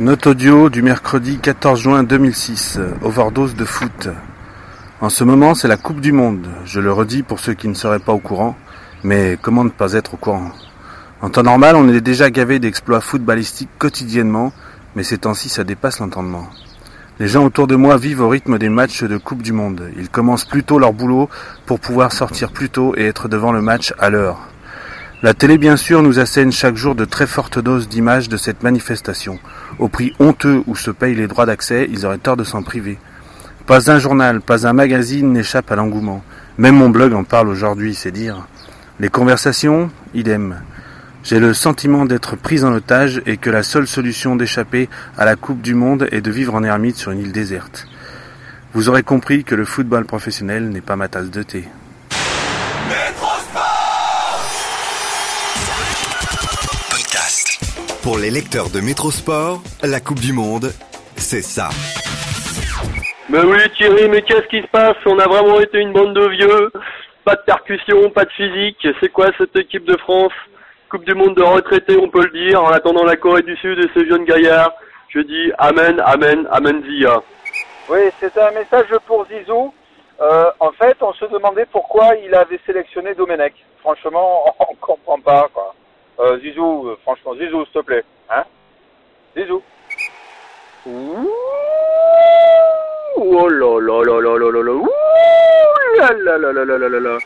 Note audio du mercredi 14 juin 2006. Overdose de foot. En ce moment, c'est la Coupe du Monde. Je le redis pour ceux qui ne seraient pas au courant. Mais comment ne pas être au courant? En temps normal, on est déjà gavé d'exploits footballistiques quotidiennement, mais ces temps-ci, ça dépasse l'entendement. Les gens autour de moi vivent au rythme des matchs de Coupe du Monde. Ils commencent plus tôt leur boulot pour pouvoir sortir plus tôt et être devant le match à l'heure. La télé, bien sûr, nous assène chaque jour de très fortes doses d'images de cette manifestation. Au prix honteux où se payent les droits d'accès, ils auraient tort de s'en priver. Pas un journal, pas un magazine n'échappe à l'engouement. Même mon blog en parle aujourd'hui, c'est dire. Les conversations, idem. J'ai le sentiment d'être pris en otage et que la seule solution d'échapper à la Coupe du Monde est de vivre en ermite sur une île déserte. Vous aurez compris que le football professionnel n'est pas ma tasse de thé. Pour les lecteurs de Métrosport, la Coupe du Monde, c'est ça. Mais oui Thierry, mais qu'est-ce qui se passe? On a vraiment été une bande de vieux. Pas de percussion, pas de physique. C'est quoi cette équipe de France? Coupe du Monde de retraités, on peut le dire, en attendant la Corée du Sud et ses jeunes gaillards. Je dis Amen, Amen, Amen Zia. Oui, c'est un message pour Zizou. Euh, en fait, on se demandait pourquoi il avait sélectionné Domenech. Franchement, on comprend pas, quoi. Euh, franchement, Zizou, s'il te plaît. Hein Zizou. Ouh, oh là là là là là là là. Ouh là là là là là là là.